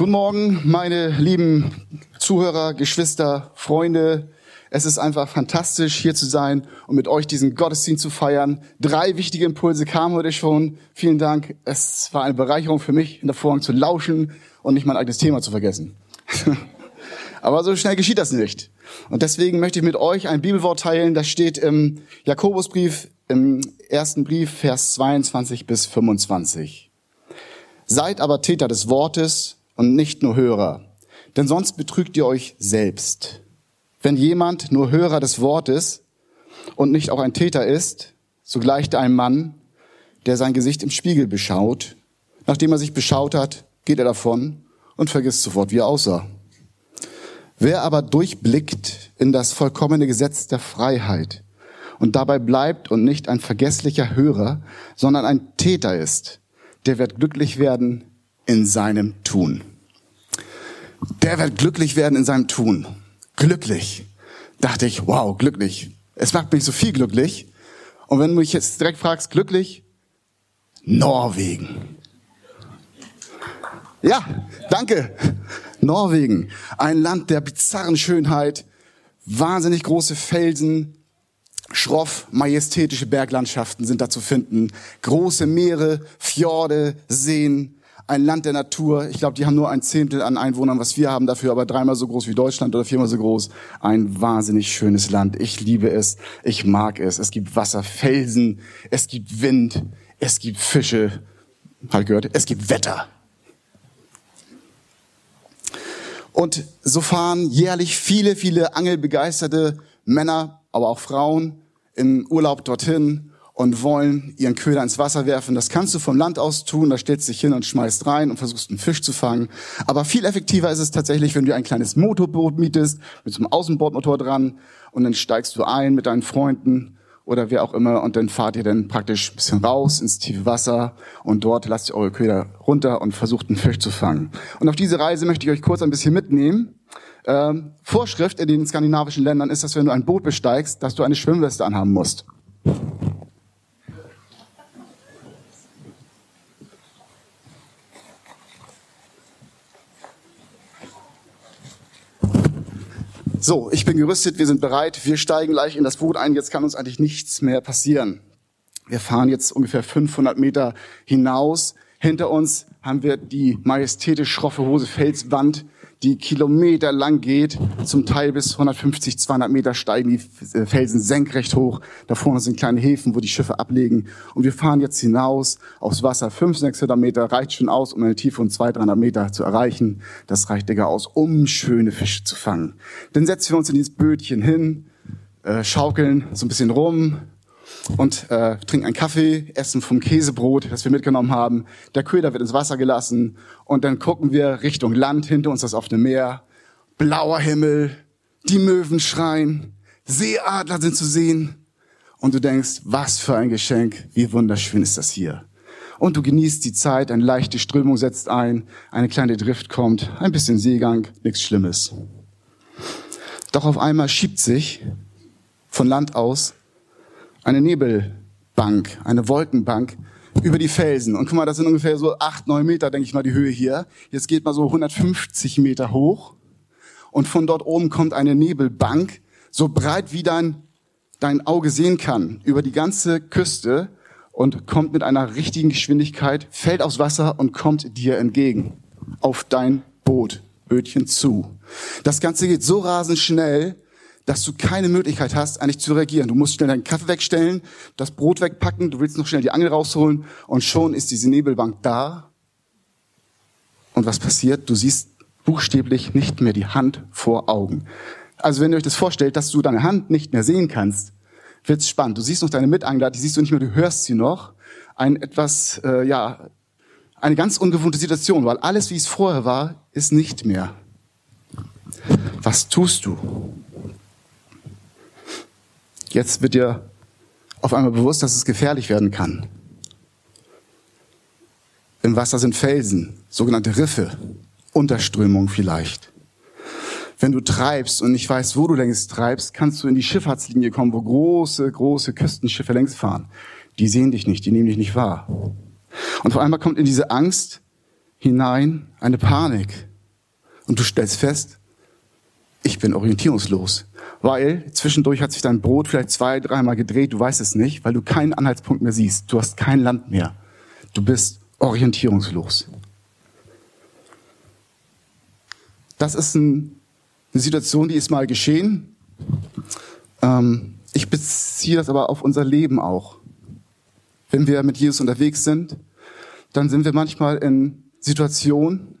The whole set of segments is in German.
Guten Morgen, meine lieben Zuhörer, Geschwister, Freunde. Es ist einfach fantastisch, hier zu sein und mit euch diesen Gottesdienst zu feiern. Drei wichtige Impulse kamen heute schon. Vielen Dank. Es war eine Bereicherung für mich, in der Vorhang zu lauschen und nicht mein eigenes Thema zu vergessen. Aber so schnell geschieht das nicht. Und deswegen möchte ich mit euch ein Bibelwort teilen. Das steht im Jakobusbrief, im ersten Brief, Vers 22 bis 25. Seid aber Täter des Wortes und nicht nur Hörer, denn sonst betrügt ihr euch selbst. Wenn jemand nur Hörer des Wortes und nicht auch ein Täter ist, so gleicht einem Mann, der sein Gesicht im Spiegel beschaut. Nachdem er sich beschaut hat, geht er davon und vergisst sofort, wie er aussah. Wer aber durchblickt in das vollkommene Gesetz der Freiheit und dabei bleibt und nicht ein vergesslicher Hörer, sondern ein Täter ist, der wird glücklich werden in seinem Tun der wird glücklich werden in seinem Tun. Glücklich. Dachte ich, wow, glücklich. Es macht mich so viel glücklich. Und wenn du mich jetzt direkt fragst, glücklich? Norwegen. Ja, danke. Norwegen. Ein Land der bizarren Schönheit, wahnsinnig große Felsen, schroff majestätische Berglandschaften sind da zu finden, große Meere, Fjorde, Seen, ein Land der Natur. Ich glaube, die haben nur ein Zehntel an Einwohnern, was wir haben dafür, aber dreimal so groß wie Deutschland oder viermal so groß. Ein wahnsinnig schönes Land. Ich liebe es. Ich mag es. Es gibt Wasser, Felsen, es gibt Wind, es gibt Fische. Halt gehört, es gibt Wetter. Und so fahren jährlich viele, viele angelbegeisterte Männer, aber auch Frauen im Urlaub dorthin und wollen ihren Köder ins Wasser werfen. Das kannst du vom Land aus tun, da stellst du dich hin und schmeißt rein und versuchst einen Fisch zu fangen. Aber viel effektiver ist es tatsächlich, wenn du ein kleines Motorboot mietest, mit so einem Außenbordmotor dran und dann steigst du ein mit deinen Freunden oder wer auch immer und dann fahrt ihr dann praktisch ein bisschen raus ins tiefe Wasser und dort lasst ihr eure Köder runter und versucht einen Fisch zu fangen. Und auf diese Reise möchte ich euch kurz ein bisschen mitnehmen. Ähm, Vorschrift in den skandinavischen Ländern ist, dass wenn du ein Boot besteigst, dass du eine Schwimmweste anhaben musst. So, ich bin gerüstet, wir sind bereit, wir steigen gleich in das Boot ein, jetzt kann uns eigentlich nichts mehr passieren. Wir fahren jetzt ungefähr 500 Meter hinaus. Hinter uns haben wir die majestätisch schroffe Hose Felswand, die Kilometer lang geht. Zum Teil bis 150, 200 Meter steigen die äh, Felsen senkrecht hoch. Da vorne sind kleine Häfen, wo die Schiffe ablegen. Und wir fahren jetzt hinaus aufs Wasser. 500, 600 Meter reicht schon aus, um eine Tiefe von 200, 300 Meter zu erreichen. Das reicht digga aus, um schöne Fische zu fangen. Dann setzen wir uns in dieses Bötchen hin, äh, schaukeln so ein bisschen rum, und äh, trinken einen Kaffee, essen vom Käsebrot, das wir mitgenommen haben. Der Köder wird ins Wasser gelassen und dann gucken wir Richtung Land, hinter uns das offene Meer, blauer Himmel, die Möwen schreien, Seeadler sind zu sehen und du denkst, was für ein Geschenk, wie wunderschön ist das hier. Und du genießt die Zeit, eine leichte Strömung setzt ein, eine kleine Drift kommt, ein bisschen Seegang, nichts Schlimmes. Doch auf einmal schiebt sich von Land aus eine Nebelbank, eine Wolkenbank über die Felsen. Und guck mal, das sind ungefähr so acht, neun Meter, denke ich mal, die Höhe hier. Jetzt geht mal so 150 Meter hoch. Und von dort oben kommt eine Nebelbank, so breit wie dein, dein Auge sehen kann, über die ganze Küste und kommt mit einer richtigen Geschwindigkeit, fällt aufs Wasser und kommt dir entgegen. Auf dein Boot, Bötchen zu. Das Ganze geht so rasend schnell, dass du keine Möglichkeit hast, eigentlich zu reagieren. Du musst schnell deinen Kaffee wegstellen, das Brot wegpacken, du willst noch schnell die Angel rausholen und schon ist diese Nebelbank da. Und was passiert? Du siehst buchstäblich nicht mehr die Hand vor Augen. Also wenn ihr euch das vorstellt, dass du deine Hand nicht mehr sehen kannst, wird's spannend. Du siehst noch deine Mitangler, die siehst du nicht mehr, du hörst sie noch. Ein etwas, äh, ja, eine ganz ungewohnte Situation, weil alles, wie es vorher war, ist nicht mehr. Was tust du? Jetzt wird dir auf einmal bewusst, dass es gefährlich werden kann. Im Wasser sind Felsen, sogenannte Riffe, Unterströmung vielleicht. Wenn du treibst und nicht weißt, wo du längst treibst, kannst du in die Schifffahrtslinie kommen, wo große, große Küstenschiffe längs fahren. Die sehen dich nicht, die nehmen dich nicht wahr. Und auf einmal kommt in diese Angst hinein eine Panik. und du stellst fest, ich bin orientierungslos. Weil zwischendurch hat sich dein Brot vielleicht zwei, dreimal gedreht, du weißt es nicht, weil du keinen Anhaltspunkt mehr siehst. Du hast kein Land mehr. Du bist orientierungslos. Das ist ein, eine Situation, die ist mal geschehen. Ähm, ich beziehe das aber auf unser Leben auch. Wenn wir mit Jesus unterwegs sind, dann sind wir manchmal in Situationen,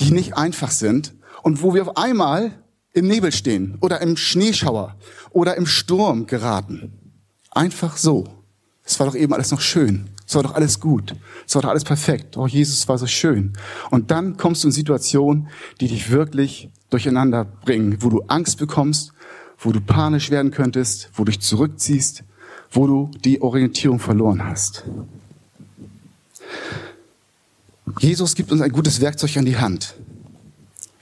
die nicht einfach sind und wo wir auf einmal im Nebel stehen oder im Schneeschauer oder im Sturm geraten. Einfach so. Es war doch eben alles noch schön. Es war doch alles gut. Es war doch alles perfekt. Oh, Jesus war so schön. Und dann kommst du in Situationen, die dich wirklich durcheinander bringen, wo du Angst bekommst, wo du panisch werden könntest, wo du dich zurückziehst, wo du die Orientierung verloren hast. Jesus gibt uns ein gutes Werkzeug an die Hand.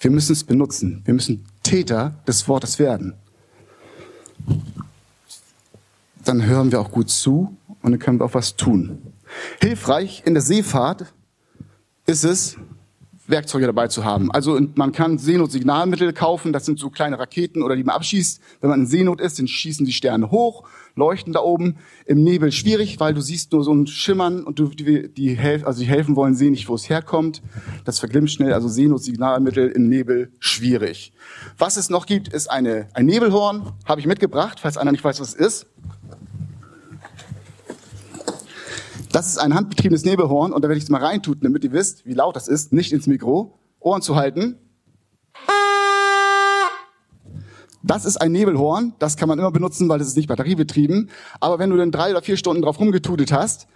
Wir müssen es benutzen. Wir müssen Täter des Wortes werden. Dann hören wir auch gut zu und dann können wir auch was tun. Hilfreich in der Seefahrt ist es, Werkzeuge dabei zu haben. Also man kann Seenotsignalmittel kaufen, das sind so kleine Raketen oder die man abschießt. Wenn man in Seenot ist, dann schießen die Sterne hoch, leuchten da oben. Im Nebel schwierig, weil du siehst nur so ein Schimmern und du, die, die, also die helfen wollen, sehen nicht, wo es herkommt. Das verglimmt schnell, also Seenotsignalmittel im Nebel schwierig. Was es noch gibt, ist eine, ein Nebelhorn, habe ich mitgebracht, falls einer nicht weiß, was es ist. Das ist ein handbetriebenes Nebelhorn und da werde ich es mal reintuten, damit ihr wisst, wie laut das ist. Nicht ins Mikro. Ohren zu halten. Das ist ein Nebelhorn. Das kann man immer benutzen, weil das ist nicht batteriebetrieben. Aber wenn du dann drei oder vier Stunden drauf rumgetutet hast,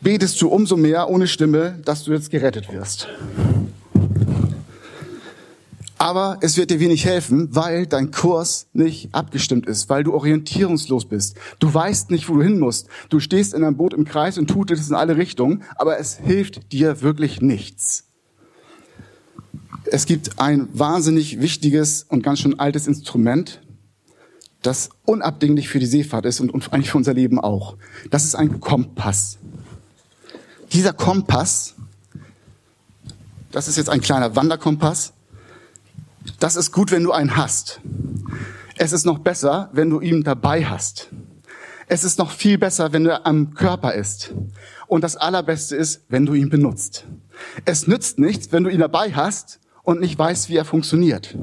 betest du umso mehr ohne Stimme, dass du jetzt gerettet wirst. Aber es wird dir wenig helfen, weil dein Kurs nicht abgestimmt ist, weil du orientierungslos bist. Du weißt nicht, wo du hin musst. Du stehst in einem Boot im Kreis und tut es in alle Richtungen, aber es hilft dir wirklich nichts. Es gibt ein wahnsinnig wichtiges und ganz schön altes Instrument, das unabdinglich für die Seefahrt ist und eigentlich für unser Leben auch. Das ist ein Kompass. Dieser Kompass, das ist jetzt ein kleiner Wanderkompass, das ist gut, wenn du einen hast. Es ist noch besser, wenn du ihn dabei hast. Es ist noch viel besser, wenn er am Körper ist. Und das Allerbeste ist, wenn du ihn benutzt. Es nützt nichts, wenn du ihn dabei hast und nicht weißt, wie er funktioniert.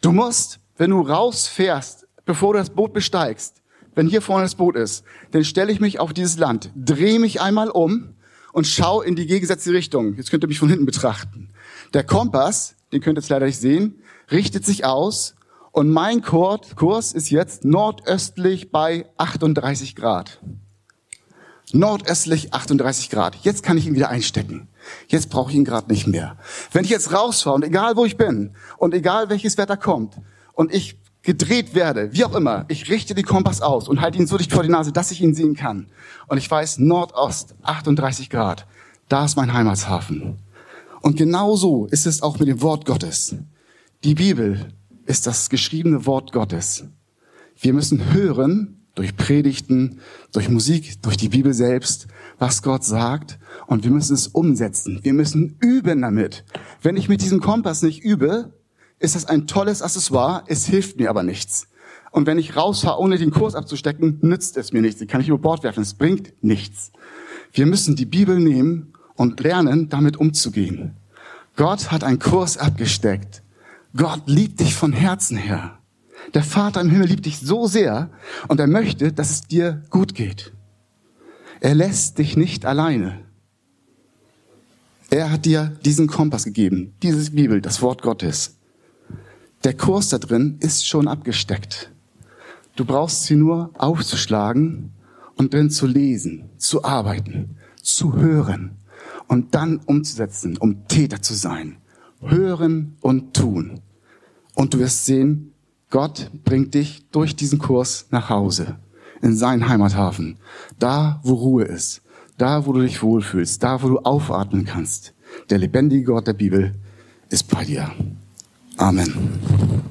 Du musst, wenn du rausfährst, bevor du das Boot besteigst, wenn hier vorne das Boot ist, dann stelle ich mich auf dieses Land, drehe mich einmal um und schau in die gegensätzliche Richtung. Jetzt könnt ihr mich von hinten betrachten. Der Kompass den könnt ihr jetzt leider nicht sehen, richtet sich aus und mein Kurs ist jetzt nordöstlich bei 38 Grad. Nordöstlich 38 Grad. Jetzt kann ich ihn wieder einstecken. Jetzt brauche ich ihn gerade nicht mehr. Wenn ich jetzt rausfahre und egal wo ich bin und egal welches Wetter kommt und ich gedreht werde, wie auch immer, ich richte den Kompass aus und halte ihn so dicht vor die Nase, dass ich ihn sehen kann. Und ich weiß, Nordost 38 Grad, da ist mein Heimatshafen. Und genauso ist es auch mit dem Wort Gottes. Die Bibel ist das geschriebene Wort Gottes. Wir müssen hören durch Predigten, durch Musik, durch die Bibel selbst, was Gott sagt. Und wir müssen es umsetzen. Wir müssen üben damit. Wenn ich mit diesem Kompass nicht übe, ist das ein tolles Accessoire. Es hilft mir aber nichts. Und wenn ich rausfahre, ohne den Kurs abzustecken, nützt es mir nichts. Ich kann ich über Bord werfen. Es bringt nichts. Wir müssen die Bibel nehmen und lernen, damit umzugehen. Gott hat einen Kurs abgesteckt. Gott liebt dich von Herzen her. Der Vater im Himmel liebt dich so sehr und er möchte, dass es dir gut geht. Er lässt dich nicht alleine. Er hat dir diesen Kompass gegeben, diese Bibel, das Wort Gottes. Der Kurs da drin ist schon abgesteckt. Du brauchst sie nur aufzuschlagen und drin zu lesen, zu arbeiten, zu hören und dann umzusetzen, um Täter zu sein. Hören und tun. Und du wirst sehen, Gott bringt dich durch diesen Kurs nach Hause, in seinen Heimathafen. Da, wo Ruhe ist. Da, wo du dich wohlfühlst. Da, wo du aufatmen kannst. Der lebendige Gott der Bibel ist bei dir. Amen.